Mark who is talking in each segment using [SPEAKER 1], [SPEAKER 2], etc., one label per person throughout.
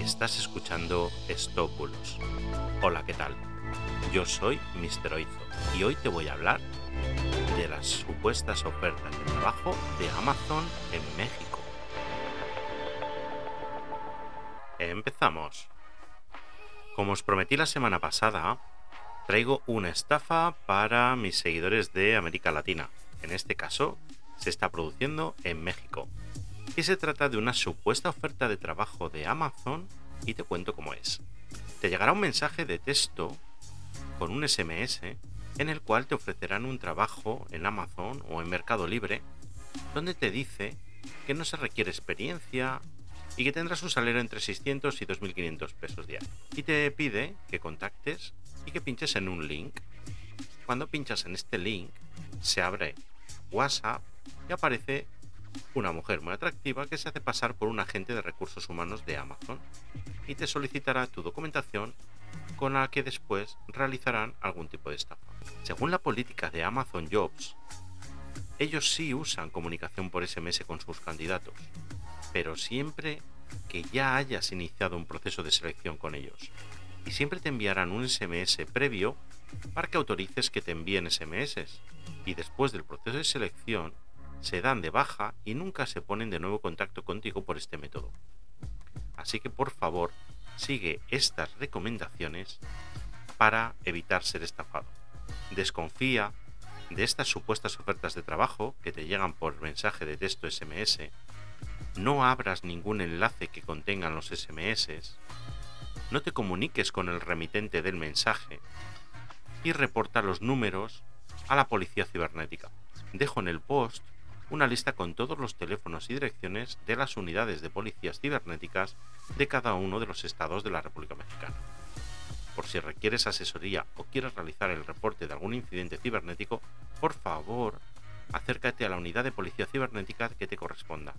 [SPEAKER 1] Estás escuchando Estópulos. Hola, ¿qué tal? Yo soy Mr. Oizo y hoy te voy a hablar de las supuestas ofertas de trabajo de Amazon en México. Empezamos. Como os prometí la semana pasada, traigo una estafa para mis seguidores de América Latina. En este caso, se está produciendo en México y se trata de una supuesta oferta de trabajo de Amazon y te cuento cómo es. Te llegará un mensaje de texto con un SMS en el cual te ofrecerán un trabajo en Amazon o en Mercado Libre donde te dice que no se requiere experiencia y que tendrás un salario entre 600 y 2.500 pesos diarios. Y te pide que contactes y que pinches en un link. Cuando pinchas en este link, se abre WhatsApp y aparece una mujer muy atractiva que se hace pasar por un agente de recursos humanos de Amazon y te solicitará tu documentación con la que después realizarán algún tipo de estafa. Según la política de Amazon Jobs, ellos sí usan comunicación por SMS con sus candidatos, pero siempre que ya hayas iniciado un proceso de selección con ellos. Y siempre te enviarán un SMS previo para que autorices que te envíen SMS. Y después del proceso de selección, se dan de baja y nunca se ponen de nuevo contacto contigo por este método. Así que por favor, sigue estas recomendaciones para evitar ser estafado. Desconfía de estas supuestas ofertas de trabajo que te llegan por mensaje de texto SMS. No abras ningún enlace que contengan los SMS. No te comuniques con el remitente del mensaje y reporta los números a la policía cibernética. Dejo en el post una lista con todos los teléfonos y direcciones de las unidades de policías cibernéticas de cada uno de los estados de la República Mexicana. Por si requieres asesoría o quieres realizar el reporte de algún incidente cibernético, por favor, acércate a la unidad de policía cibernética que te corresponda.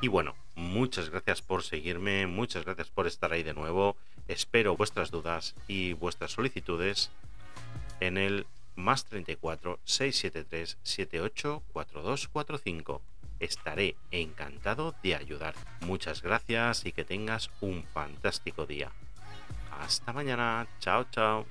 [SPEAKER 1] Y bueno, muchas gracias por seguirme, muchas gracias por estar ahí de nuevo. Espero vuestras dudas y vuestras solicitudes en el más 34 673 78 4245. Estaré encantado de ayudar. Muchas gracias y que tengas un fantástico día. Hasta mañana. Chao, chao.